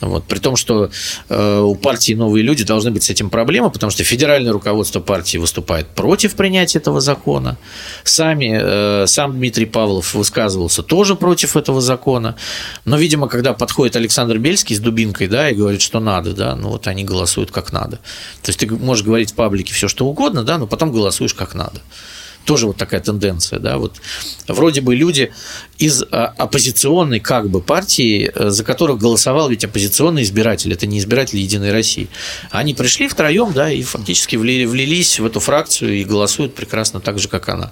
Вот. При том, что э, у партии новые люди должны быть с этим проблемы, потому что федеральное руководство партии выступает против принятия этого закона. Сами, э, сам Дмитрий Павлов высказывался тоже против этого закона. Но, видимо, когда подходит Александр Бельский с дубинкой да, и говорит, что надо, да, ну вот они голосуют как надо. То есть ты можешь говорить в паблике все, что угодно, да, но потом голосуешь как надо тоже вот такая тенденция, да, вот. Вроде бы люди из а, оппозиционной как бы партии, э, за которых голосовал ведь оппозиционный избиратель, это не избиратели Единой России, они пришли втроем, да, и фактически влились в эту фракцию и голосуют прекрасно так же, как она,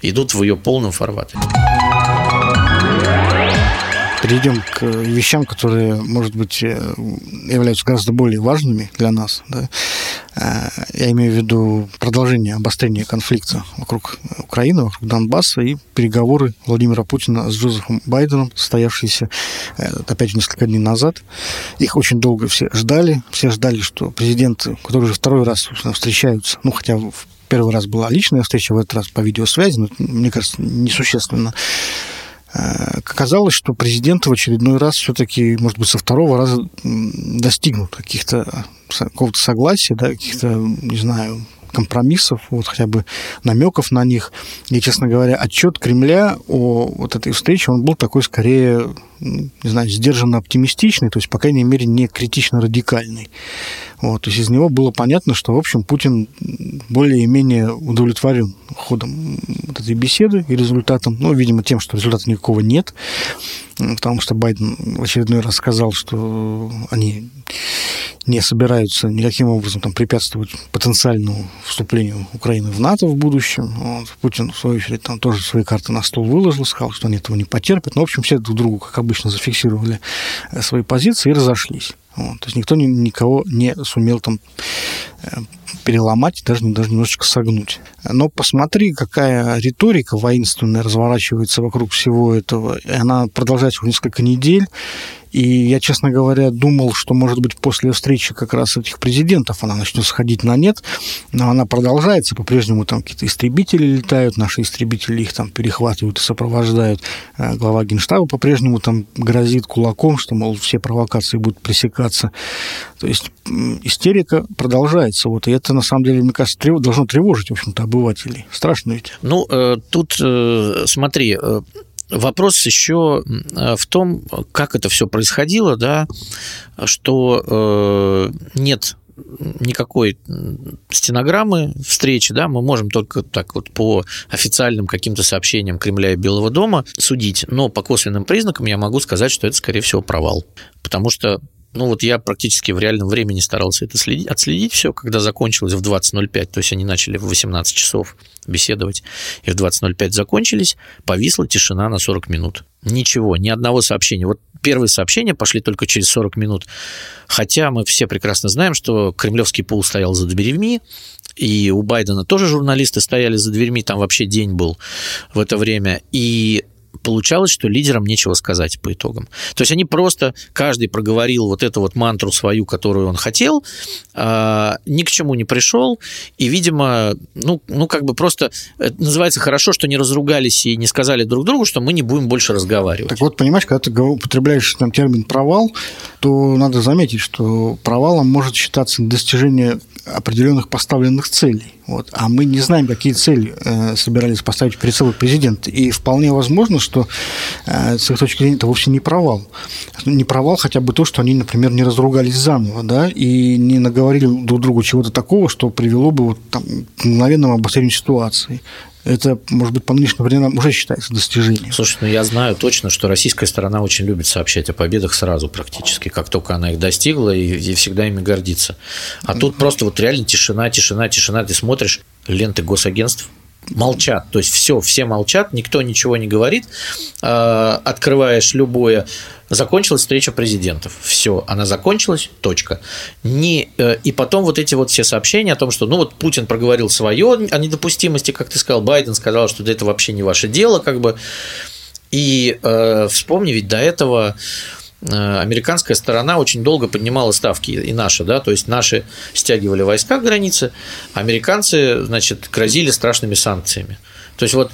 идут в ее полном формате перейдем к вещам, которые, может быть, э, являются гораздо более важными для нас. Да? Э, я имею в виду продолжение обострения конфликта вокруг Украины, вокруг Донбасса и переговоры Владимира Путина с Джозефом Байденом, состоявшиеся, э, опять же, несколько дней назад. Их очень долго все ждали. Все ждали, что президенты, которые уже второй раз собственно, встречаются, ну, хотя первый раз была личная встреча, в этот раз по видеосвязи, но, мне кажется, несущественно, Э, оказалось, что президент в очередной раз все-таки, может быть, со второго раза достигнут каких-то какого-то согласия, да, каких-то, не знаю, компромиссов, вот хотя бы намеков на них. И, честно говоря, отчет Кремля о вот этой встрече, он был такой скорее, не знаю, сдержанно оптимистичный, то есть, по крайней мере, не критично радикальный. Вот, то есть из него было понятно, что, в общем, Путин более-менее удовлетворен ходом вот этой беседы и результатом. Ну, видимо, тем, что результата никакого нет, потому что Байден в очередной раз сказал, что они не собираются никаким образом там, препятствовать потенциальному вступлению Украины в НАТО в будущем. Вот. Путин, в свою очередь, там тоже свои карты на стол выложил, сказал, что они этого не потерпят. Но, ну, в общем, все друг другу, как обычно, зафиксировали э, свои позиции и разошлись. Вот. То есть никто никого не сумел там э, переломать, даже, даже немножечко согнуть. Но посмотри, какая риторика воинственная разворачивается вокруг всего этого. И она продолжается уже несколько недель. И я, честно говоря, думал, что, может быть, после встречи как раз этих президентов она начнет сходить на нет, но она продолжается. По-прежнему там какие-то истребители летают, наши истребители их там перехватывают и сопровождают. Э, глава Генштаба по-прежнему там грозит кулаком, что, мол, все провокации будут пресекаться. То есть истерика продолжается. Вот, и это, на самом деле, мне кажется, трев... должно тревожить, в общем-то, обывателей. Страшно ведь. Ну, э, тут, э, смотри, Вопрос еще в том, как это все происходило, да, что э, нет никакой стенограммы встречи, да, мы можем только так вот по официальным каким-то сообщениям Кремля и Белого дома судить, но по косвенным признакам я могу сказать, что это, скорее всего, провал. Потому что ну вот я практически в реальном времени старался это следить, отследить все, когда закончилось в 20.05, то есть они начали в 18 часов беседовать, и в 20.05 закончились, повисла тишина на 40 минут. Ничего, ни одного сообщения. Вот первые сообщения пошли только через 40 минут, хотя мы все прекрасно знаем, что кремлевский пул стоял за дверьми, и у Байдена тоже журналисты стояли за дверьми, там вообще день был в это время, и получалось, что лидерам нечего сказать по итогам. То есть они просто, каждый проговорил вот эту вот мантру свою, которую он хотел, а, ни к чему не пришел, и, видимо, ну, ну как бы просто, это называется хорошо, что не разругались и не сказали друг другу, что мы не будем больше разговаривать. Так вот, понимаешь, когда ты употребляешь там термин «провал», то надо заметить, что провалом может считаться достижение определенных поставленных целей. Вот. А мы не знаем, какие цели э, собирались поставить перед собой президент. И вполне возможно, что э, с их точки зрения это вовсе не провал. Не провал хотя бы то, что они, например, не разругались заново, да, и не наговорили друг другу чего-то такого, что привело бы вот, там, к мгновенному обострению ситуации. Это, может быть, по нынешним временам уже считается достижением. Слушай, ну я знаю точно, что российская сторона очень любит сообщать о победах сразу практически, как только она их достигла, и, и всегда ими гордится. А тут просто вот реально тишина, тишина, тишина. Ты смотришь ленты госагентств, молчат. То есть все, все молчат, никто ничего не говорит. А, открываешь любое. Закончилась встреча президентов. Все, она закончилась, точка. Не, э, и потом вот эти вот все сообщения о том, что ну вот Путин проговорил свое о недопустимости, как ты сказал, Байден сказал, что это вообще не ваше дело, как бы. И э, вспомни, ведь до этого Э, американская сторона очень долго поднимала ставки, и наша, да, то есть наши стягивали войска к границе, а американцы, значит, грозили страшными санкциями. То есть вот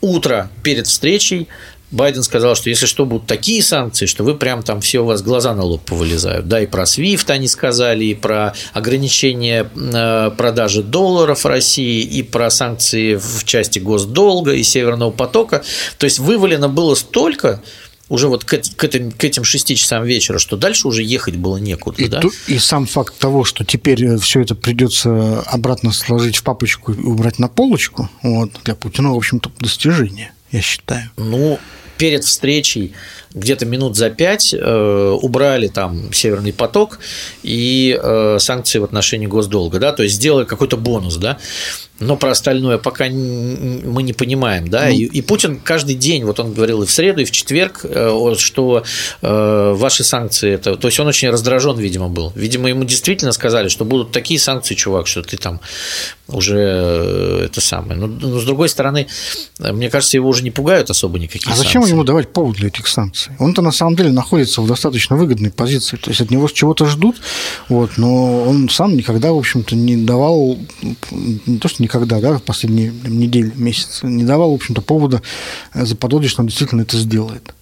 утро перед встречей Байден сказал, что если что, будут такие санкции, что вы прям там все у вас глаза на лоб повылезают. Да, и про SWIFT они сказали, и про ограничение э, продажи долларов России, и про санкции в части госдолга и Северного потока. То есть вывалено было столько, уже вот к, к, этим, к этим 6 часам вечера, что дальше уже ехать было некуда. И, да? ту, и сам факт того, что теперь э, все это придется обратно сложить в папочку и убрать на полочку, вот, для Путина, в общем-то, достижение, я считаю. Ну, перед встречей где-то минут за пять э, убрали там Северный поток и э, санкции в отношении госдолга, да, то есть сделали какой-то бонус, да. Но про остальное пока мы не понимаем, да, ну, и, и Путин каждый день, вот он говорил и в среду, и в четверг, э, что э, ваши санкции, это, то есть он очень раздражен, видимо, был, видимо, ему действительно сказали, что будут такие санкции, чувак, что ты там уже э, это самое, но, но с другой стороны, мне кажется, его уже не пугают особо никакие. А зачем санкции. ему давать повод для этих санкций? Он-то на самом деле находится в достаточно выгодной позиции, то есть от него чего-то ждут, вот, но он сам никогда, в общем-то, не давал, не то что никогда, да, в последние недели, месяцы, не давал, в общем-то, повода заподозрить, что он действительно это сделает.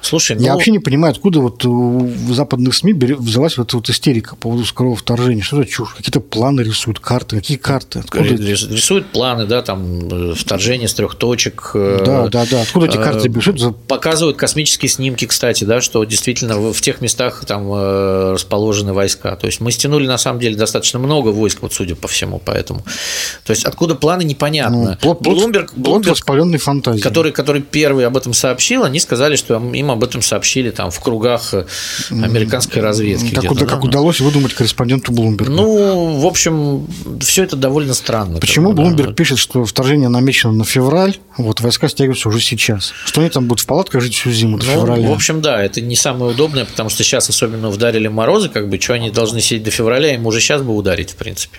Слушай, ну... Я вообще не понимаю, откуда вот в западных СМИ взялась вот эта вот истерика по поводу скорого вторжения. Что за чушь? Какие-то планы рисуют, карты. Какие карты? Откуда... Рисуют планы, да, там э, вторжение с трех точек. Э, да, да, да. Откуда эти карты берут? За... Показывают космические снимки, кстати, да, что действительно в тех местах там э, расположены войска. То есть мы стянули на самом деле достаточно много войск, вот судя по всему, поэтому. То есть откуда планы непонятно. Ну, плод, Блумберг, Блумберг воспаленной фантазии. Который, который первый об этом сообщил, они сказали, что им об этом сообщили там в кругах э, американской разведки. Так, уда- как удалось выдумать корреспонденту Блумберга? Ну, в общем, все это довольно странно. Почему Блумберг да. пишет, что вторжение намечено на февраль, вот войска стягиваются уже сейчас? Что они там будут в палатках жить всю зиму до ну, февраля? В общем, да, это не самое удобное, потому что сейчас особенно ударили морозы, как бы, что они должны сидеть до февраля, им уже сейчас бы ударить, в принципе.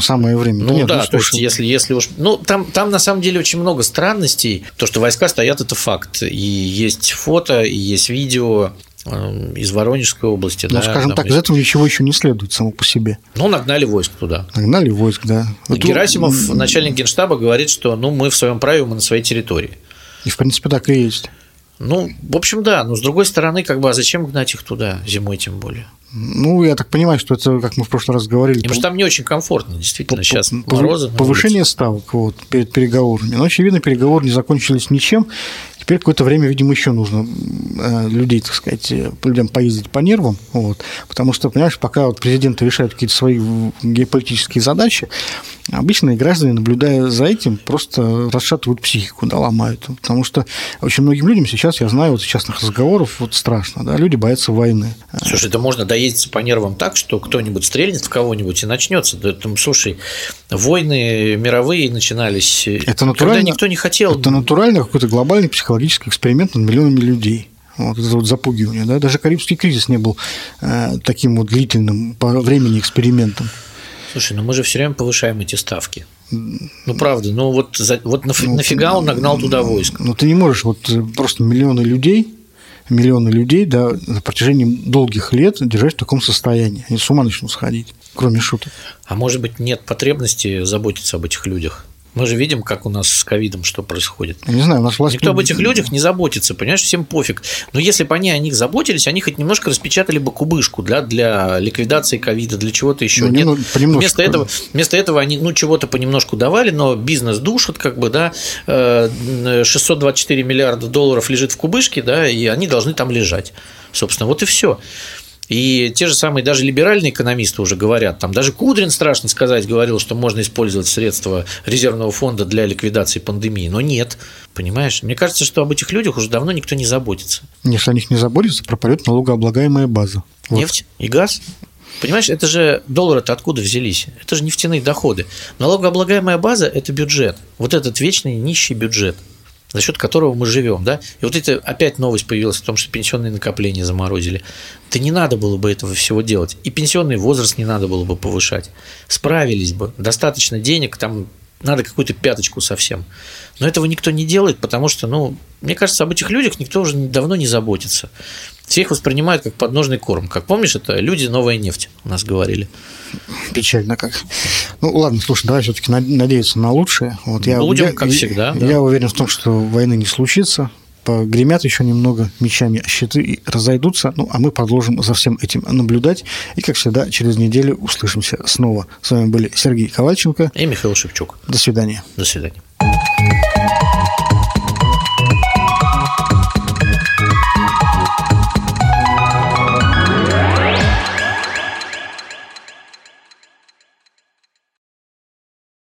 Самое время. Ну, Нет, да, ну, то есть, если, если уж... Ну, там, там на самом деле очень много странностей. То, что войска стоят, это факт. И есть фото, и есть видео э, из Воронежской области. Ну, да, скажем так, из этого ничего еще не следует само по себе. Ну, нагнали войск туда. Нагнали войск, да. Вот Герасимов, у... начальник генштаба, говорит, что ну, мы в своем праве, мы на своей территории. И, в принципе, так и есть. Ну, в общем, да, но с другой стороны, как бы, а зачем гнать их туда, зимой тем более? Ну, я так понимаю, что это, как мы в прошлый раз говорили... Потому по... что там не очень комфортно, действительно, по, сейчас по, морозы. Повышение ставок вот, перед переговорами. Но, очевидно, переговоры не закончились ничем, Теперь какое-то время, видимо, еще нужно э, людей, так сказать, э, людям поездить по нервам, вот, потому что, понимаешь, пока вот президенты решают какие-то свои геополитические задачи, обычные граждане, наблюдая за этим, просто расшатывают психику, да, ломают. Потому что очень многим людям сейчас, я знаю, вот из частных разговоров, вот страшно, да, люди боятся войны. Слушай, это можно доездиться по нервам так, что кто-нибудь стрельнет в кого-нибудь и начнется. Да, там, слушай, войны мировые начинались, это когда никто не хотел. Это натурально какой-то глобальный психологический психологический эксперимент над миллионами людей. Вот это вот запугивание. Да? Даже Карибский кризис не был э, таким вот длительным по времени экспериментом. Слушай, ну мы же все время повышаем эти ставки. Ну, правда, ну вот, за, вот ну, нафига он нагнал туда войск? Ну, ты не можешь вот э, просто миллионы людей, миллионы людей да, на протяжении долгих лет держать в таком состоянии. Они с ума начнут сходить, кроме шуток. А может быть, нет потребности заботиться об этих людях? Мы же видим, как у нас с ковидом что происходит. Я не знаю, у нас власть... Никто об этих людях не заботится, понимаешь, всем пофиг. Но если бы они о них заботились, они хоть немножко распечатали бы кубышку для, для ликвидации ковида, для чего-то еще. Ну, Нет, ну, вместо, этого, вместо этого они ну, чего-то понемножку давали, но бизнес душит, как бы, да, 624 э, миллиарда долларов лежит в кубышке, да, и они должны там лежать. Собственно, вот и все. И те же самые даже либеральные экономисты уже говорят, там даже Кудрин, страшно сказать, говорил, что можно использовать средства резервного фонда для ликвидации пандемии, но нет, понимаешь? Мне кажется, что об этих людях уже давно никто не заботится. Если о них не заботится, пропадет налогооблагаемая база. Вот. Нефть и газ. Понимаешь, это же доллары-то откуда взялись? Это же нефтяные доходы. Налогооблагаемая база – это бюджет. Вот этот вечный нищий бюджет за счет которого мы живем, да. И вот это опять новость появилась о том, что пенсионные накопления заморозили. Да не надо было бы этого всего делать. И пенсионный возраст не надо было бы повышать. Справились бы. Достаточно денег, там надо какую-то пяточку совсем. Но этого никто не делает, потому что, ну, мне кажется, об этих людях никто уже давно не заботится. Все их воспринимают как подножный корм. Как помнишь, это люди новая нефть, у нас говорили. Печально как. Ну ладно, слушай, давай все-таки надеяться на лучшее. Вот я, Будем, я, как всегда. Я, да. я уверен в том, что войны не случится. Погремят еще немного мечами щиты и разойдутся. Ну, а мы продолжим за всем этим наблюдать. И, как всегда, через неделю услышимся снова. С вами были Сергей Ковальченко и Михаил Шевчук. До свидания. До свидания.